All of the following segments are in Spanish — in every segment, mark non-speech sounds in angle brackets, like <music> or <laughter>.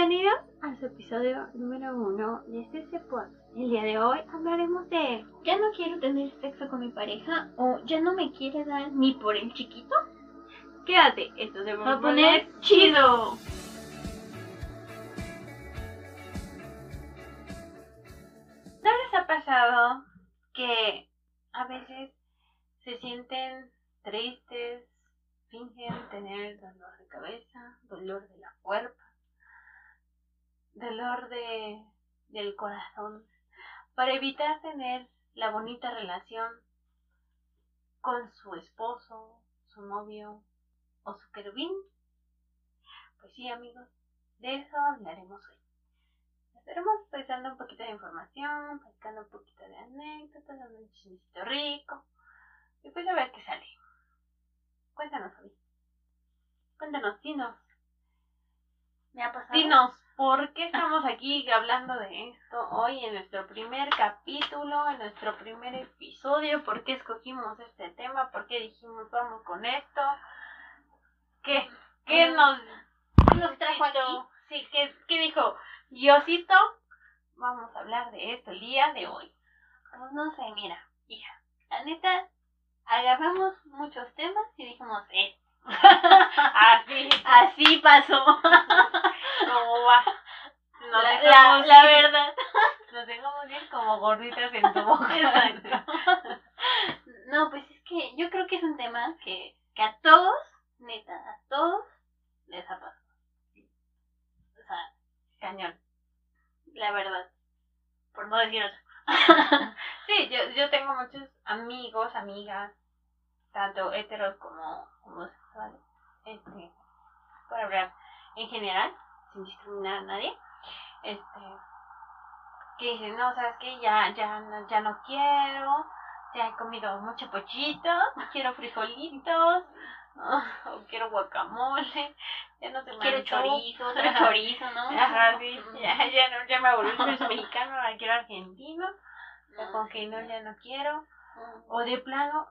Bienvenidos a su episodio número uno de este podcast. El día de hoy hablaremos de ya no quiero tener sexo con mi pareja o ya no me quiere dar ni por el chiquito. Quédate, esto se va a poner chido. ¿No les ha pasado que a veces se sienten tristes, fingen tener dolor de cabeza, dolor de la cuerpa, dolor de, del corazón, para evitar tener la bonita relación con su esposo, su novio o su querubín. Pues sí, amigos, de eso hablaremos hoy. Estaremos pensando un poquito de información, pescando un poquito de anécdotas, dando un chismecito rico. Y pues a ver qué sale. Cuéntanos, Fabi. Cuéntanos, dinos. Me ha pasado. Dinos, ¿por qué estamos aquí hablando de esto hoy en nuestro primer capítulo, en nuestro primer episodio? ¿Por qué escogimos este tema? ¿Por qué dijimos vamos con esto? ¿Qué? ¿Qué nos, nos trajo aquí? Sí, ¿qué, ¿qué dijo? Diosito, vamos a hablar de esto el día de hoy. Pues no sé, mira, hija, la neta, agarramos muchos temas y dijimos, eh. Así, así pasó. ¿Cómo va? Nos la, la, la, verdad. Nos dejamos bien como gorditas en tu boca. no, pues es que yo creo que es un tema que, que a todos, neta, a todos les ha pasado. O sea, cañón. La verdad. Por no decir otro. sí, yo, yo tengo muchos amigos, amigas, tanto heteros como este, para hablar en general, sin discriminar a nadie, este, que dicen, no, sabes que ya, ya, ya no quiero, ya he comido mucho pochito, <laughs> quiero frijolitos, <laughs> o quiero guacamole, ya no me Quiero chorizo, <laughs> otro chorizo, ¿no? Ajá, sí, ya, ya, no, ya me aburrí, soy mexicano, ahora quiero argentino, o con que no, ya. no quiero, o de plano,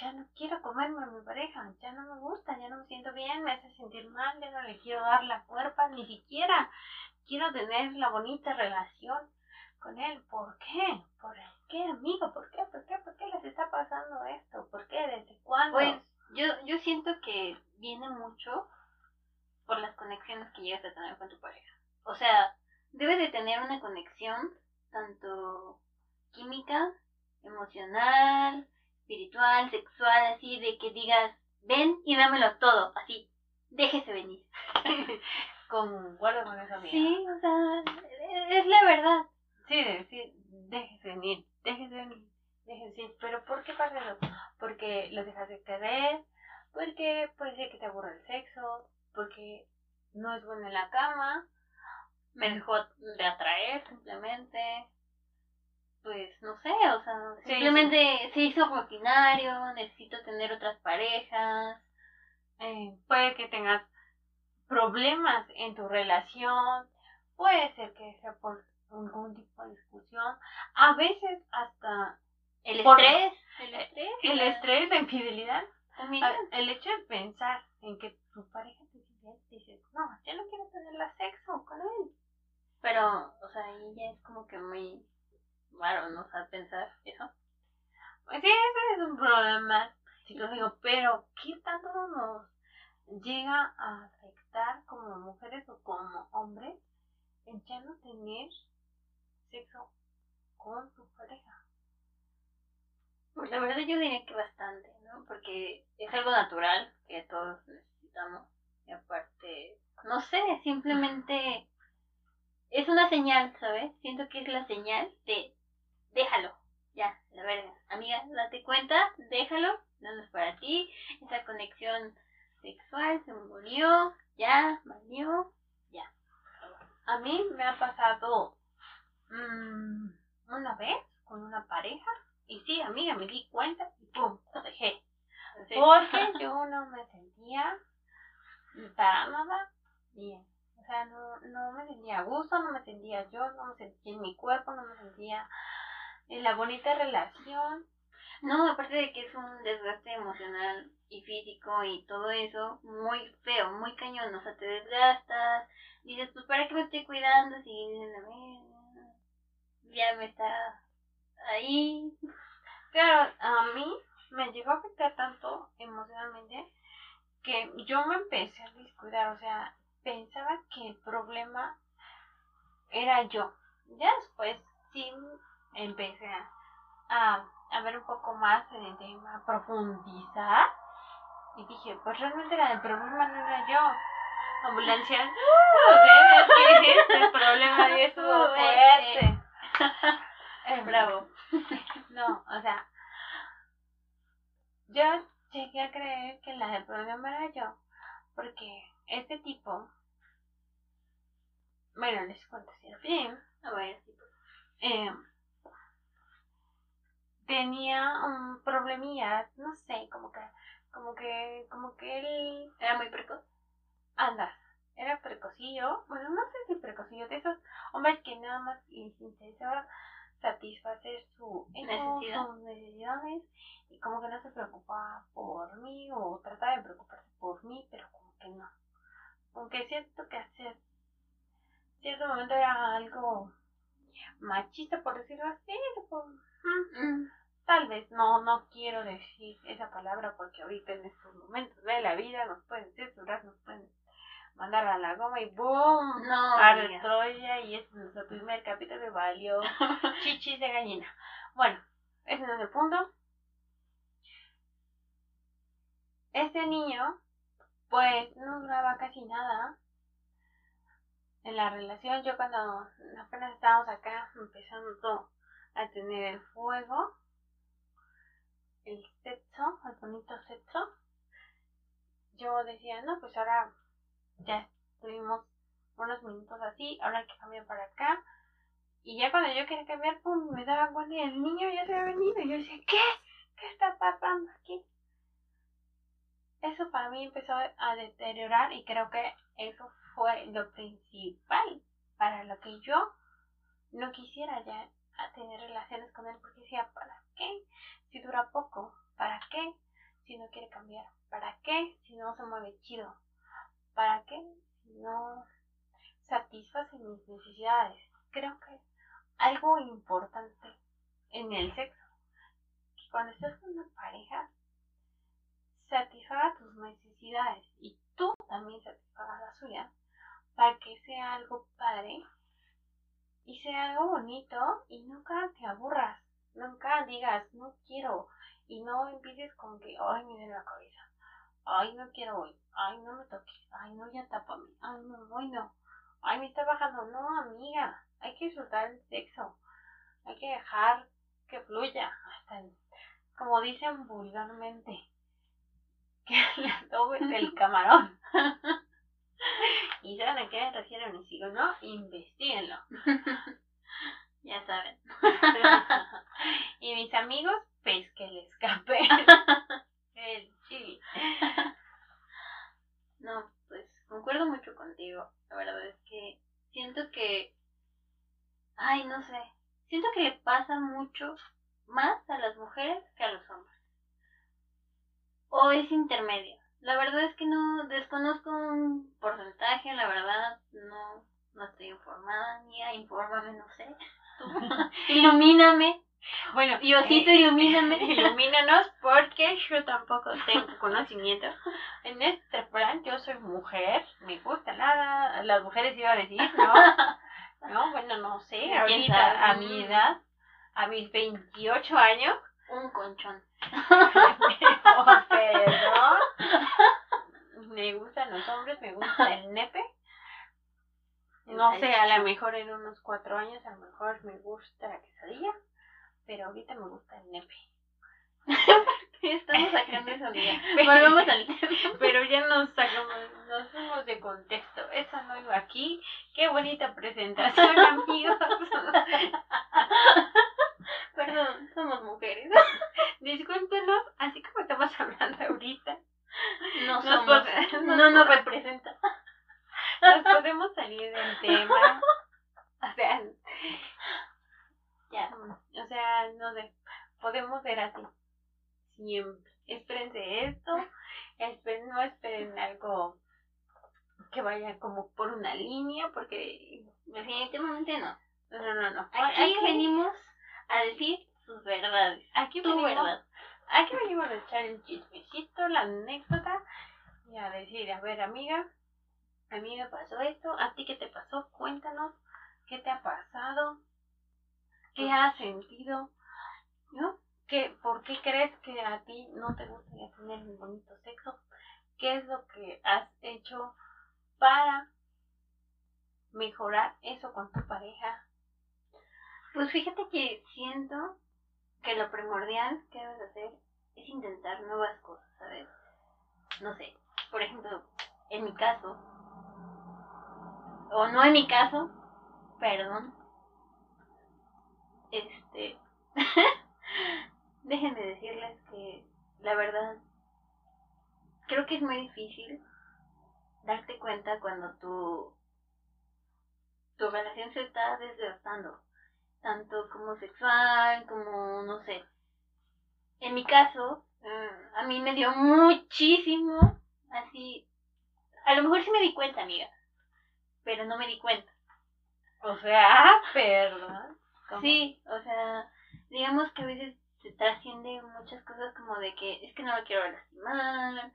ya no quiero comerme a mi pareja, ya no me gusta, ya no me siento bien, me hace sentir mal, ya no le quiero dar la cuerpa, ni siquiera quiero tener la bonita relación con él. ¿Por qué? ¿Por qué, amigo? ¿Por qué? ¿Por qué? ¿Por qué les está pasando esto? ¿Por qué? ¿Desde cuándo? Pues yo, yo siento que viene mucho por las conexiones que llegas a tener con tu pareja. O sea, debes de tener una conexión tanto química, emocional, espiritual, sexual, así de que digas, ven y dámelo todo, así, déjese venir. Concuerdo <laughs> con eso, amiga. Sí, o sea, es la verdad. Sí, sí, déjese venir, déjese venir, déjese venir. Pero ¿por qué pasa eso? Porque lo dejas de querer, porque puede ser que te aburra el sexo, porque no es bueno en la cama, me dejó de atraer simplemente pues no sé, o sea, simplemente se hizo rutinario, necesito tener otras parejas. Eh, puede que tengas problemas en tu relación, puede ser que sea por algún tipo de discusión, a veces hasta el estrés, el estrés, el estrés, la infidelidad, el hecho de pensar en que tu pareja te dice, no, ya no quiero tener sexo con él. Pero, o sea, ahí ya es como que muy raro, ¿no? O pensar eso. Pues sí, ese es un problema psicológico, pero ¿qué tanto nos llega a afectar como mujeres o como hombres en ya no tener sexo con tu pareja? Pues la verdad yo diría que bastante, ¿no? Porque es algo natural que todos necesitamos. Y aparte, no sé, simplemente es una señal, ¿sabes? Siento que es la señal de déjalo, ya, la verga. Amiga, date cuenta, déjalo, no es para ti. Esa conexión sexual se murió, ya, valió, ya. A mí me ha pasado mmm, una vez con una pareja y sí, amiga, me di cuenta y pum, lo dejé. Porque <laughs> yo no me sentía para nada bien. O sea, no, no me sentía a gusto, no me sentía yo, no me sentía en mi cuerpo, no me sentía en la bonita relación. No, aparte de que es un desgaste emocional y físico y todo eso, muy feo, muy cañón, o sea, te desgastas, dices, pues ¿para qué me estoy cuidando si ya me está ahí? Claro, a mí me llegó a afectar tanto emocionalmente que yo me empecé a descuidar, o sea, pensaba que el problema era yo. Ya después sí empecé a, a, ver un poco más en el tema, a profundizar. Y dije, pues realmente el problema no era yo. Ambulancia, <laughs> no sé, <laughs> el problema de estuvo fuerte. <laughs> Bravo. No, o sea, yo llegué a creer que la del problema era yo, porque este tipo, bueno, les cuento si bien, a ver, eh, tenía un problemilla, no sé, como que, como que, como que él era muy precoz. Anda, era precocillo, bueno, no sé si precocillo, de esos hombres que nada más les interesaba satisfacer su Necesidad. sus necesidades y como que no se preocupaba por mí o trataba de preocuparse por mí, pero como que no. Aunque siento que hacer cierto momento era algo machista, por decirlo así, mm, tal vez no, no quiero decir esa palabra porque ahorita en estos momentos de la vida nos pueden censurar, nos pueden mandar a la goma y ¡boom! No, a. Troya y este es nuestro primer capítulo de valió <laughs> chichis de gallina. Bueno, ese no es el punto. Este niño, pues, no duraba casi nada en la relación. Yo cuando apenas estábamos acá empezando a tener el fuego, el sexo, el bonito sexo, yo decía, no, pues ahora ya tuvimos unos minutos así, ahora hay que cambiar para acá. Y ya cuando yo quería cambiar, pum, me daba cuenta y el niño ya se había venido. Y yo decía, ¿qué? ¿Qué está pasando aquí? Eso para mí empezó a deteriorar y creo que eso fue lo principal para lo que yo no quisiera ya tener relaciones con él porque decía, ¿para qué? Si dura poco, ¿para qué? Si no quiere cambiar, ¿para qué? Si no se mueve chido, ¿para qué? Si no satisface mis necesidades. Creo que algo importante en el sexo, que cuando estás con una pareja, satisfaga tus necesidades y tú también satisfagas la suya para que sea algo padre y sea algo bonito y nunca te aburras, nunca digas no quiero y no empieces con que ay me duele la cabeza, ay no quiero hoy, ay no me toques, ay no ya tápame, ay no, hoy no, ay me está bajando, no amiga, hay que disfrutar el sexo, hay que dejar que fluya, hasta el, como dicen vulgarmente, <laughs> que le tomes el <laughs> camarón. <laughs> y saben a qué me refiero, ni sigo, ¿no? Investíguenlo. Ya saben. <laughs> y mis amigos, pues que le escape <laughs> el chili. No, pues concuerdo mucho contigo. La verdad es que siento que. Ay, no sé. Siento que le pasa mucho más a las mujeres que a los hombres. O es intermedio. La verdad es que no desconozco un porcentaje, la verdad no, no estoy informada, Mía, infórmame, no sé. <laughs> Ilumíname. Bueno, Diosito, eh, ilumíname. <laughs> ilumínanos porque yo tampoco tengo conocimiento. En este plan yo soy mujer, me gusta nada, las mujeres iba a decir, ¿no? <laughs> No, bueno, no sé, ¿Quién ahorita a mi edad, a mis 28 años, Un conchón. Perdón. Me gustan los hombres, me gusta el nepe. No sé, a lo mejor en unos cuatro años, a lo mejor me gusta la quesadilla, pero ahorita me gusta el nepe. <laughs> <laughs> Estamos sacando eso, amiga. <laughs> Volvemos al tema. Pero ya nos sacamos, nos fuimos de contexto. Eso no iba aquí. Qué bonita presentación, amigos. Perdón, somos mujeres. Discúlpenos, así como estamos hablando ahorita, Nos No nos representa. Nos podemos salir del tema. O sea, Ya. o sea, no sé, podemos ver así. siempre. Espérense esto, esperen, no esperen algo que vaya como por una línea, porque definitivamente no. No, no, no. Aquí, venimos a decir sus verdades. Aquí venimos, verdad. Aquí venimos a echar el chismecito, la anécdota y a decir, a ver, amiga, a mí me pasó esto, a ti qué te pasó, cuéntanos, qué te ha pasado, qué pues has sentido, ¿no? ¿Qué, ¿Por qué crees que a ti no te gustaría tener un bonito sexo? ¿Qué es lo que has hecho para mejorar eso con tu pareja? Pues fíjate que siento que lo primordial que debes hacer es intentar nuevas cosas, ¿sabes? No sé, por ejemplo, en mi caso, o no en mi caso, perdón, este, <laughs> déjenme decirles que la verdad, creo que es muy difícil darte cuenta cuando tu, tu relación se está desgastando, tanto como sexual, como, no sé, en mi caso, mm, a mí me dio muchísimo, así, a lo mejor sí me di cuenta, amiga, pero no me di cuenta. O sea, <laughs> perdón. Sí, o sea, digamos que a veces se trasciende muchas cosas como de que es que no lo quiero lastimar,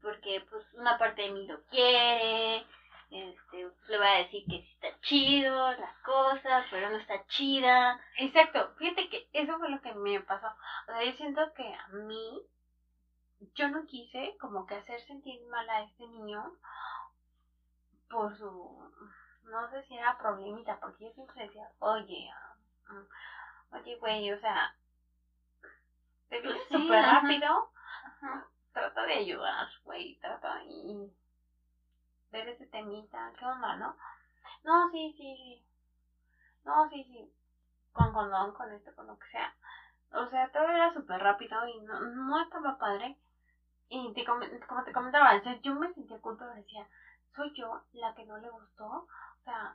porque pues una parte de mí lo quiere, este, le va a decir que sí está chido las cosas, pero no está chida. Exacto, fíjate que eso fue lo que me pasó. O sea, yo siento que a mí, yo no quise como que hacer sentir mal a este niño por su, no sé si era problemita, porque yo siempre decía, oye, oye, güey, o sea, te viene pues súper rápido, trata de ayudar, güey, trata y ver ese temita, ¿qué onda, no? No, sí, sí, sí, no, sí, sí, con condón, con esto, con lo que sea. O sea, todo era súper rápido y no, no estaba padre. Y te, como te comentaba, yo me sentía culpa, decía, soy yo la que no le gustó. O sea,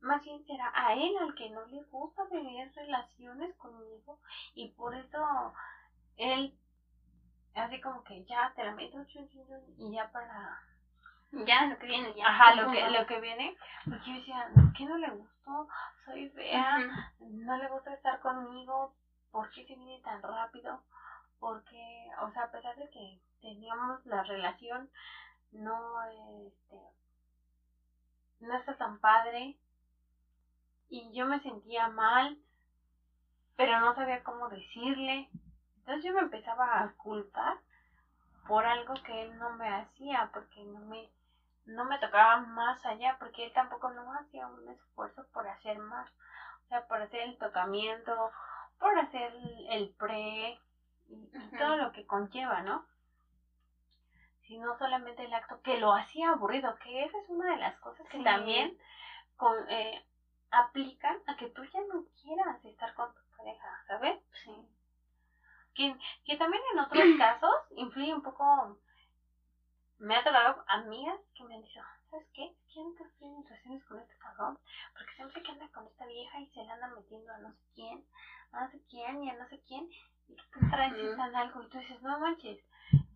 más bien será a él al que no le gusta tener relaciones conmigo y por eso él así como que ya te la meto y ya para ya lo que viene ya ajá lo que lo que viene porque yo decía ¿qué no le gustó soy fea no le gusta estar conmigo ¿por qué se viene tan rápido? porque o sea a pesar de que teníamos la relación no este no está tan padre y yo me sentía mal, pero no sabía cómo decirle. Entonces yo me empezaba a culpar por algo que él no me hacía, porque no me, no me tocaba más allá, porque él tampoco no hacía un esfuerzo por hacer más, o sea, por hacer el tocamiento, por hacer el, pre y, todo lo que conlleva, ¿no? Sino solamente el acto que lo hacía aburrido, que esa es una de las cosas que también con, eh, aplican a que tú ya no quieras estar con tu pareja, ¿sabes? Sí. Que, que también en <clears throat> otros casos influye un poco. Me ha tocado amigas que me han dicho, ¿sabes qué? Quiero que estoy en relaciones con este cabrón, porque siempre que anda con esta vieja y se la anda metiendo a no sé quién, a no sé quién y a no sé quién, y que te necesitan algo, y tú dices, no manches,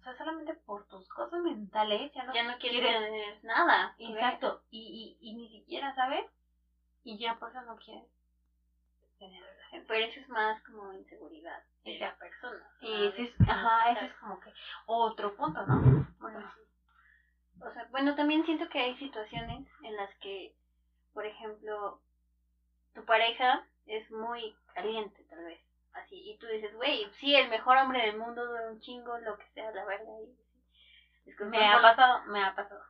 sea, solamente por tus cosas mentales ya no, ya no quieres, quieres nada. Exacto, y, y, y ni siquiera, ¿sabes? y ya por eso no quieres tener relación. Pero eso es más como inseguridad de la persona. Y ese es, ajá, ese es como que otro punto, ¿no? Bueno, o sea, bueno, también siento que hay situaciones en las que, por ejemplo, tu pareja es muy caliente, tal vez. Así, y tú dices, güey, sí, el mejor hombre del mundo dura un chingo, lo que sea, la verdad. me ha pasado, me ha pasado.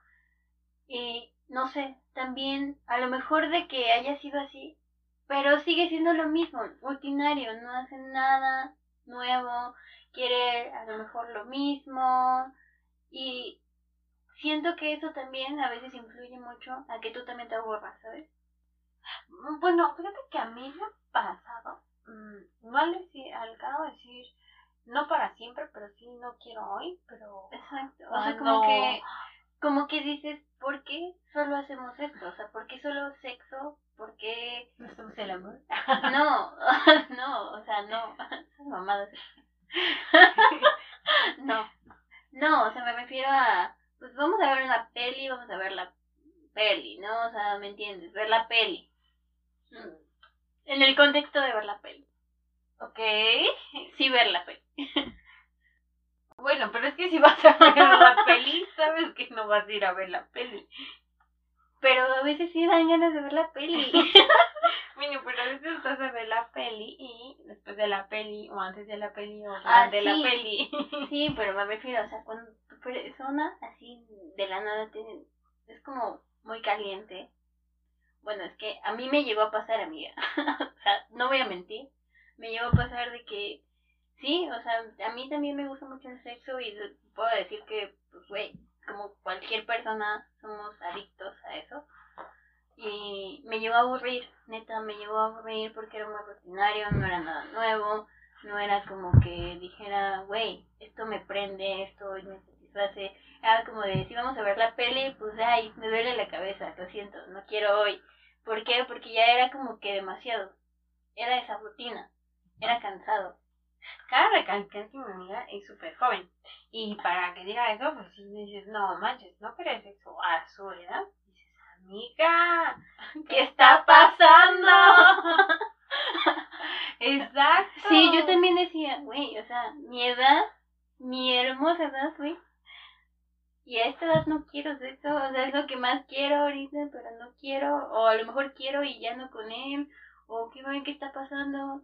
Y no sé, también a lo mejor de que haya sido así, pero sigue siendo lo mismo, rutinario, no hace nada nuevo, quiere a lo mejor lo mismo y siento que eso también a veces influye mucho a que tú también te aburras, ¿sabes? Bueno, fíjate que a mí me ha pasado, mm, no al, decir, al grado de decir, no para siempre, pero sí no quiero hoy, pero... Exacto, o sea, como que como que dices, ¿por qué solo hacemos esto? O sea, ¿por qué solo sexo? ¿Por qué...? ¿No somos el amor? <laughs> No, <laughs> no, o sea, no. <laughs> Mamadas. no. No, o sea, me refiero a, pues vamos a ver una peli, vamos a ver la peli, ¿no? O sea, ¿me entiendes? Ver la peli. Mm. En el contexto de ver la peli. Ok. Sí, ver la peli. <laughs> Bueno, pero es que si vas a ver la peli, sabes que no vas a ir a ver la peli. Pero a veces sí dan ganas de ver la peli. <laughs> bueno, pero a veces estás a ver la peli y después de la peli o antes de la peli o Ah, durante la sí. peli. <laughs> Sí, pero me refiero, o sea, cuando tu persona así de la nada tiene, es como muy caliente. Bueno, es que a mí me llegó a pasar, amiga. o sea, no voy a mentir. Me llegó a pasar de que, sí, o sea, a mí también me gusta mucho el sexo y puedo decir que, pues, güey, como cualquier persona, somos adictos a eso. Y me llegó a aburrir, neta, me llegó a aburrir porque era muy rutinario, no era nada nuevo no era como que dijera, güey, esto me prende, esto me satisface. Era como de, si vamos a ver la peli, pues, ay, me duele la cabeza, lo siento, no quiero hoy. ¿Por qué? Porque ya era como que demasiado. Era esa rutina, era cansado. Cabe recalcar que mi amiga es súper joven. Y para que diga eso, pues sí me dices, no manches, no querés sexo a su edad. Dices, amiga, ¿Qué <laughs> está pasando? <laughs> Exacto. Sí, yo también decía, güey, o sea, mi edad, mi hermosa edad, güey. Y a esta edad no quiero sexo, o sea, es lo que más quiero ahorita, pero no quiero, o a lo mejor quiero y ya no con él, o qué ven qué está pasando.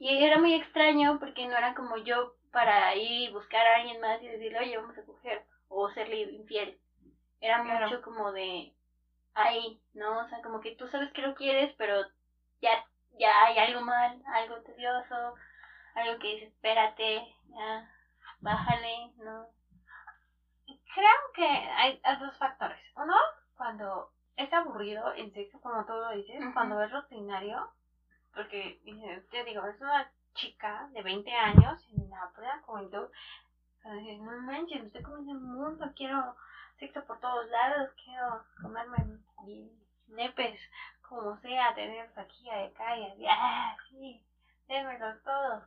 Y era muy extraño porque no era como yo para ir y buscar a alguien más y decirle, oye, vamos a coger, o serle infiel. Era Claro. mucho como de ahí, ¿no? O sea, como que tú sabes que lo quieres, pero ya, ya hay algo mal, algo tedioso, algo que dices, espérate, ya, bájale, ¿no? Creo que hay, hay dos factores. Uno, cuando es aburrido el sexo, como tú lo dices, cuando es rutinario, porque te digo, es una chica de 20 años en la plena juventud, no manches, me estoy comiendo el mundo, quiero sexo por todos lados, quiero comerme bien nepes, como sea, tenerlos aquí, acá y así, ah, sí, démelos todos.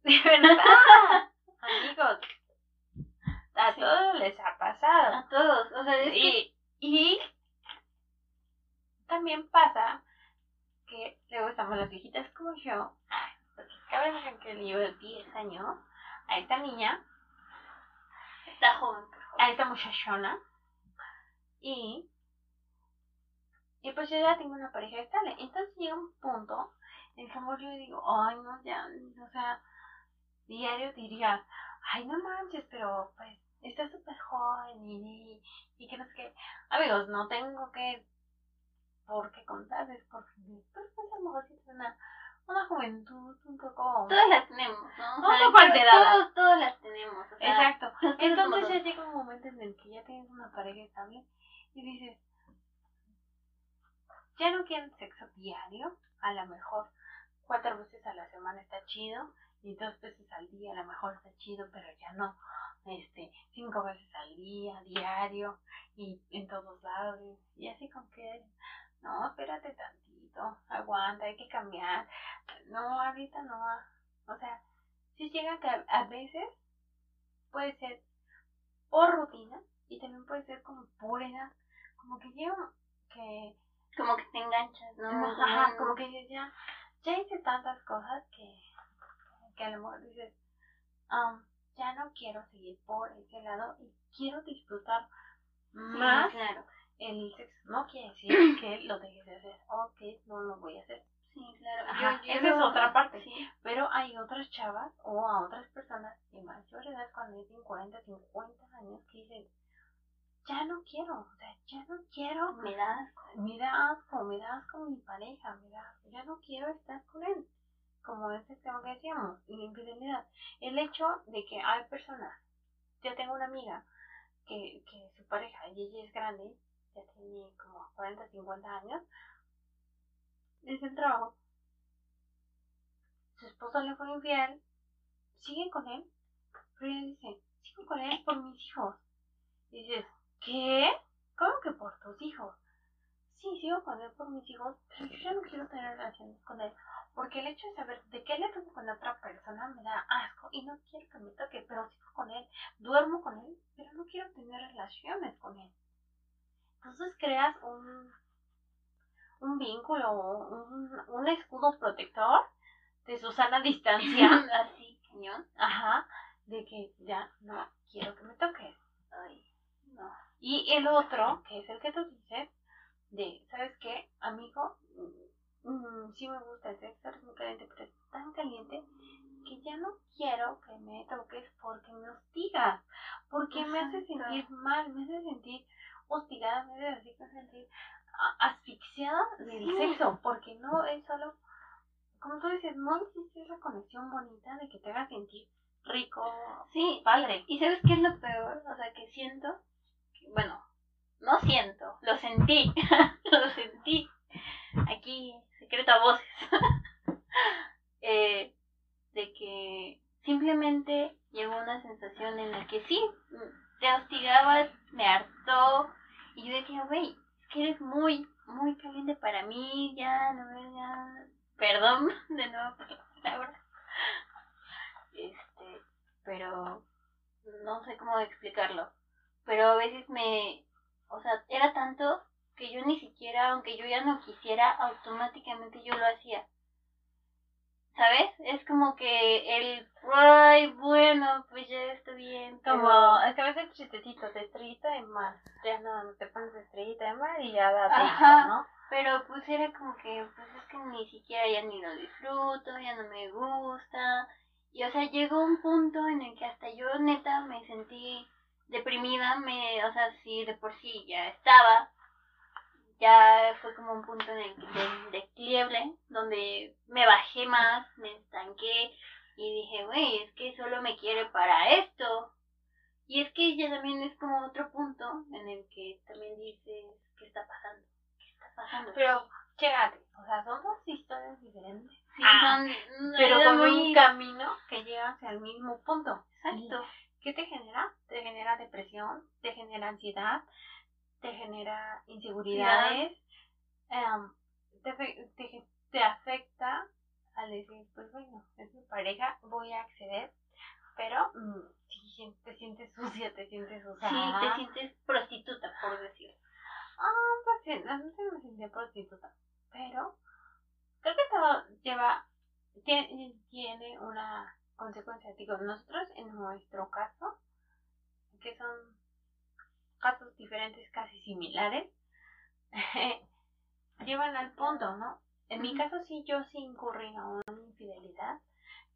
<laughs> De verdad, amigos, a Sí. todos les ha pasado. A todos, o sea, es que, Y, y también pasa que luego estamos las viejitas como yo, porque cabe mencionar que le llevo 10 años a esta niña, está joven, por favor. a esta muchachona, y, y pues yo ya tengo una pareja estable. Entonces llega un punto en el que amor, yo digo, ay no, ya, o sea, diario diría, ay no manches, pero pues está súper joven y, y, y que no sé qué. Amigos, no tengo que por qué contarles, porque pues, pues, a lo mejor es una, una juventud un poco... Todas las tenemos, ¿no? Un poco alterada. Todos, todos las tenemos, o sea, Exacto. Entonces ya llega un momento en el que ya tienes una pareja estable y dices, ya no quieren sexo diario, a lo mejor cuatro veces a la semana está chido y dos veces al día a lo mejor está chido, pero ya no, este, cinco veces al día, diario y en todos lados y así con que, no, espérate tantito, aguanta, hay que cambiar, no, ahorita no, o sea, si llega que a, veces puede ser por rutina y también puede ser como por edad, como que yo que como que te enganchas, ¿no? ajá, como que dices, ya ya hice tantas cosas que que a lo mejor dices "Um, ya no quiero seguir por ese lado y quiero disfrutar Sí, más claro. El sexo no quiere decir <clears throat> que lo dejes de hacer o que no lo voy a hacer Sí, claro. Ajá, Yo- yo esa es otra parte. Sí. pero hay otras chavas o a otras personas de mayor edad cuando tienen 40, 50 años que dicen, ya no quiero, o sea, ya no quiero, Me da asco. me da asco, me da asco mi pareja, me da asco, ya no quiero estar con él. Como ese tema que decíamos, la infidelidad. El hecho de que hay personas, yo tengo una amiga que, que su pareja, y ella es grande, ya tiene como 40, 50 años, desde el trabajo, su esposo le fue infiel, sigue con él, pero ella dice, sigo con él por mis hijos. Y dices, ¿qué? ¿Cómo que por tus hijos? Sí, sigo con él por mis hijos, pero yo ya no quiero tener relaciones con él Porque el hecho de saber de qué le toco con otra persona me da asco y no quiero que me toque, pero sigo con él, duermo con él, pero no quiero tener relaciones con él. Entonces creas un, un vínculo, un, un escudo protector de Susana distancia. <laughs> Así, cañón. Ajá, de que ya no quiero que me toques. Ay, no. Y el otro, que es el que tú dices, de, ¿sabes qué, amigo? Mm, sí me gusta el sexo, eres muy caliente, pero es tan caliente que ya no quiero que me toques porque me hostigas, porque me hace sentir mal, me hace sentir hostigada, me hace sentir a- asfixiada del Sí. sexo, porque no es solo, como tú dices, no existe esa conexión bonita de que te haga sentir rico, Sí, padre. ¿Y sabes qué es lo peor? O sea, que siento, bueno, no siento, lo sentí, <laughs> lo sentí. Aquí, secreto voces. <laughs> Eh, de que simplemente llegó una sensación en la que sí, te hostigabas, me hartó, y yo decía, güey, es que eres muy, muy caliente para mí, ya, no ya. Perdón <laughs> de nuevo por la palabra. Este, pero no sé cómo explicarlo. Pero a veces me, o sea, era tanto que yo ni siquiera, aunque yo ya no quisiera, automáticamente yo lo hacía. ¿Sabes? Es como que el, ay, bueno, pues ya está bien. pero- Como, es que a veces el chistecito de estrellita de mar, ya no te pones de estrellita de mar y ya Ajá. hijo, ¿no? Pero pues era como que, pues es que ni siquiera ya ni lo disfruto, ya no me gusta. Y o sea, llegó un punto en el que hasta yo neta me sentí deprimida, me, o sea, sí, de por sí ya estaba. Ya fue como un punto en el de, de quiebre, donde me bajé más, me estanqué y dije, güey, es que solo me quiere para esto. Y es que ya también es como otro punto en el que también dices, ¿qué está pasando? ¿Qué está pasando? Pero, chécate, o sea, son dos historias diferentes, Ah, son pero con muy- un camino que llega hacia el mismo punto. Exacto. ¿Qué te genera? Te genera depresión, te genera ansiedad, te genera inseguridades, em, te, te, te afecta al decir, pues bueno, es mi pareja, voy a acceder, pero mm, si te sientes <laughs> sucia, te sientes Sí, usada. te sientes prostituta, por decirlo. Ah, pues sí, no sé si me sentí prostituta, pero creo que todo lleva, tiene, tiene una consecuencia. Digo, nosotros en nuestro caso, que son casos diferentes, casi similares, <laughs> llevan al punto, ¿no? En mi caso sí, yo sí incurrí a una infidelidad.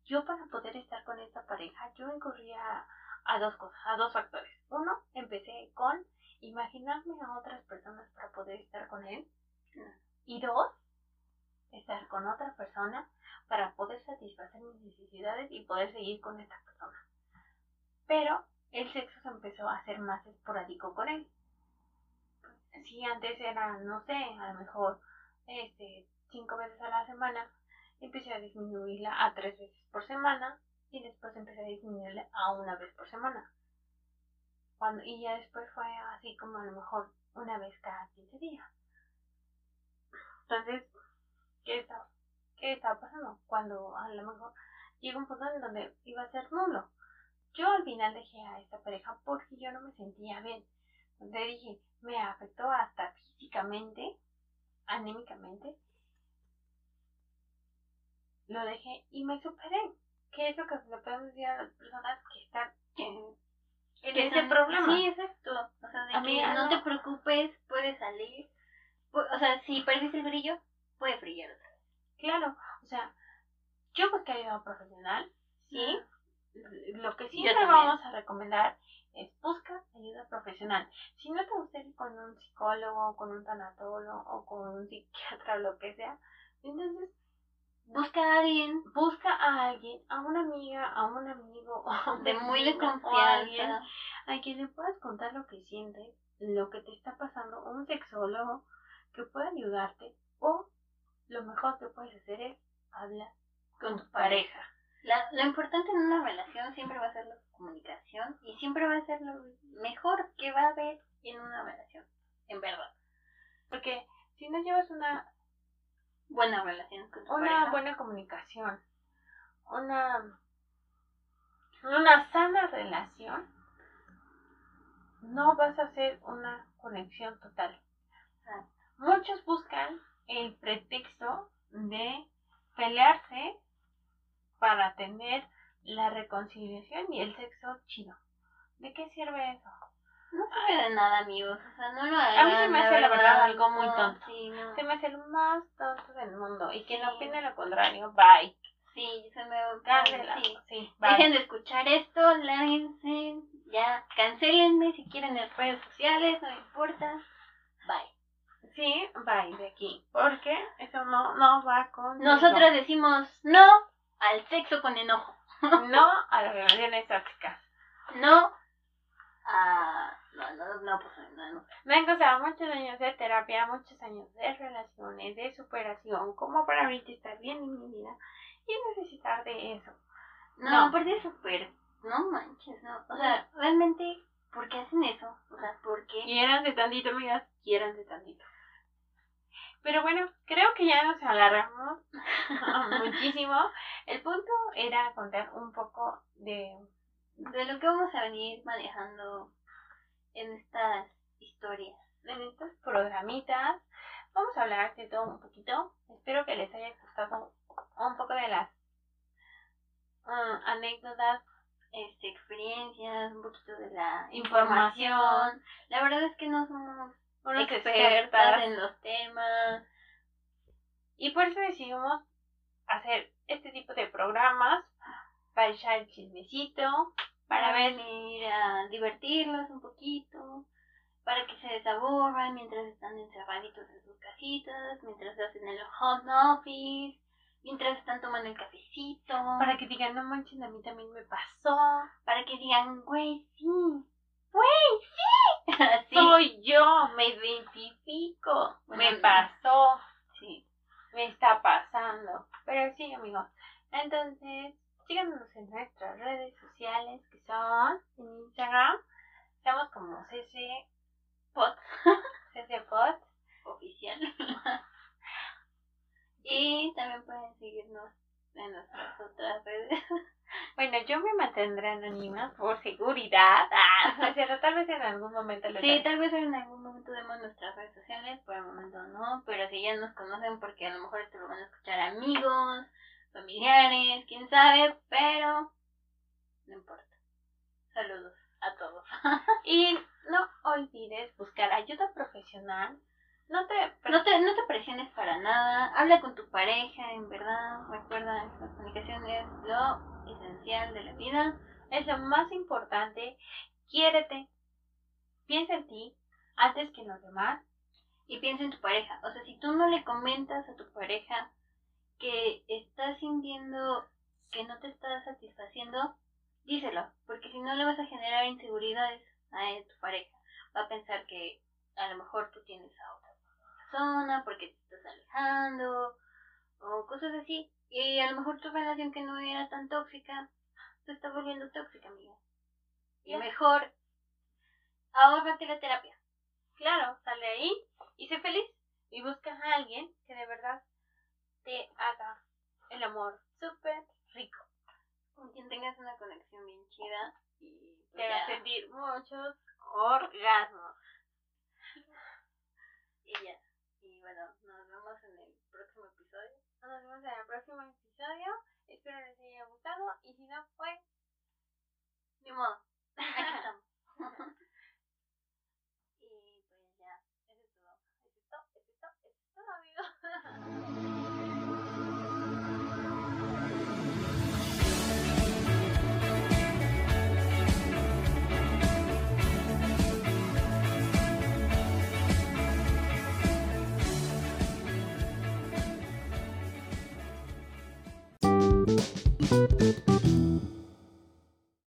Yo para poder estar con esta pareja, yo incurría a dos cosas, a dos factores. Uno, empecé con imaginarme a otras personas para poder estar con él. Y dos, estar con otra persona para poder satisfacer mis necesidades y poder seguir con esta persona. Pero el sexo se empezó a hacer más esporádico con él. Si antes era, no sé, a lo mejor este, cinco veces a la semana, empecé a disminuirla a tres veces por semana y después empecé a disminuirla a una vez por semana. Cuando, y ya después fue así como a lo mejor una vez cada 15 días. Entonces, ¿qué estaba, qué estaba pasando? Cuando a lo mejor llega un punto en donde iba a ser nulo. Yo al final dejé a esta pareja porque yo no me sentía bien. Donde dije, me afectó hasta físicamente, anímicamente. Lo dejé y me superé. ¿Qué es lo que le podemos decir a las personas que están <laughs> en, ese problema? Sí, exacto. O sea, de A mí no algo- te preocupes, puedes salir. O sea, si perdiste el brillo, puede brillar otra vez. Claro, o sea, yo busqué ayuda profesional, sí. Lo que siempre vamos a recomendar es busca ayuda profesional. Si no te gusta ir con un psicólogo, con un tanatólogo o con un <laughs> psiquiatra o lo que sea, entonces Busca a alguien busca a alguien, a una amiga, a un amigo, <laughs> a un de muy de vecino, o a alguien confianza. a quien le puedas contar lo que sientes, lo que te está pasando, un sexólogo que pueda ayudarte o lo mejor que puedes hacer es hablar con tu pareja. La, lo importante en una relación siempre va a ser la comunicación y siempre va a ser lo mejor que va a haber en una relación, en verdad. Porque si no llevas una buena relación con tu una pareja. buena comunicación, una, una sana relación, no vas a hacer una conexión total. Muchos buscan el pretexto de pelearse para tener la reconciliación y el sexo chido. ¿De qué sirve eso? No sirve de nada, amigos. O sea, no lo A mí se me hace, la verdad, algo muy no, tonto. Sí, no. Se me hace el más tonto del mundo. Y quien Sí. opine lo contrario, bye. Sí, se me Cáncela. Sí. Sí. Dejen de escuchar esto, lárguense, ya, cancelenme si quieren en redes sociales, no importa. Bye. Sí, bye de aquí. Porque eso no, no va con. Nosotros decimos no al sexo con enojo. <laughs> No a las relaciones tóxicas. No a... No, no, no, pues no, no. Me han costado muchos años de terapia, muchos años de relaciones, de superación, como para ahorita estar bien en mi vida y necesitar de eso. No, No. aparte es súper... No manches, no. O sea, realmente, ¿por qué hacen eso? O sea, ¿por qué? Quiéranse tantito, amigas, quiéranse tantito. Pero bueno, creo que ya nos alargamos <laughs> muchísimo. El punto era contar un poco de De lo que vamos a venir manejando en estas historias. en estos programitas. Vamos a hablar de todo un poquito. Espero que les haya gustado un poco de las mm, anécdotas, Este, experiencias, un poquito de la Información. información. La verdad es que no somos unas expertas en los temas. Y por eso decidimos hacer este tipo de programas para echar el chismecito, para venir a divertirlos un poquito, para que se desaburran mientras están encerraditos en sus casitas, mientras hacen el home office, mientras están tomando el cafecito, para que digan, no manches, a mí también me pasó. para que digan, güey, sí, güey, sí, <laughs> Soy yo, me identifico, me pasó, sí, me está pasando. Pero sí, amigos. Entonces, síganos en nuestras redes sociales que son en Instagram. Estamos como CC pot <laughs> CC Pod. oficial. y también pueden seguirnos en nuestras otras redes. <laughs> Bueno, yo me mantendré anónima por seguridad. <laughs> Ah, es cierto, tal vez en algún momento lo Sí, haré. tal vez en algún momento demos nuestras redes sociales, por el momento no, pero si ya nos conocen porque a lo mejor esto lo van a escuchar amigos, familiares, quién sabe, pero no importa. Saludos a todos. <laughs> Y no olvides buscar ayuda profesional. No te, No te, no te presiones para nada, habla con tu pareja, en verdad, recuerda, la comunicación es lo esencial de la vida. es lo más importante. Quiérete. Piensa en ti antes que en los demás. y piensa en tu pareja. O sea, si tú no le comentas a tu pareja que estás sintiendo que no te está satisfaciendo, díselo, porque si no le vas a generar inseguridades a tu pareja. Va a pensar que a lo mejor tú tienes a persona porque te estás alejando o cosas así. Y a lo mejor tu relación que no era tan tóxica se está volviendo tóxica, amiga. Y mejor ahórrate la terapia. Claro, sale ahí y sé feliz. Y busca a alguien que de verdad te haga el amor súper rico. con quien tengas una conexión bien chida y Te haga sentir muchos orgasmos. y ya bueno, nos vemos en el próximo episodio. Nos vemos en el próximo episodio. Espero les haya gustado y si no, pues... Ni modo. Aquí <laughs> estamos. y pues ya, eso es todo. Eso es todo, eso es todo, eso es todo, amigos. <laughs>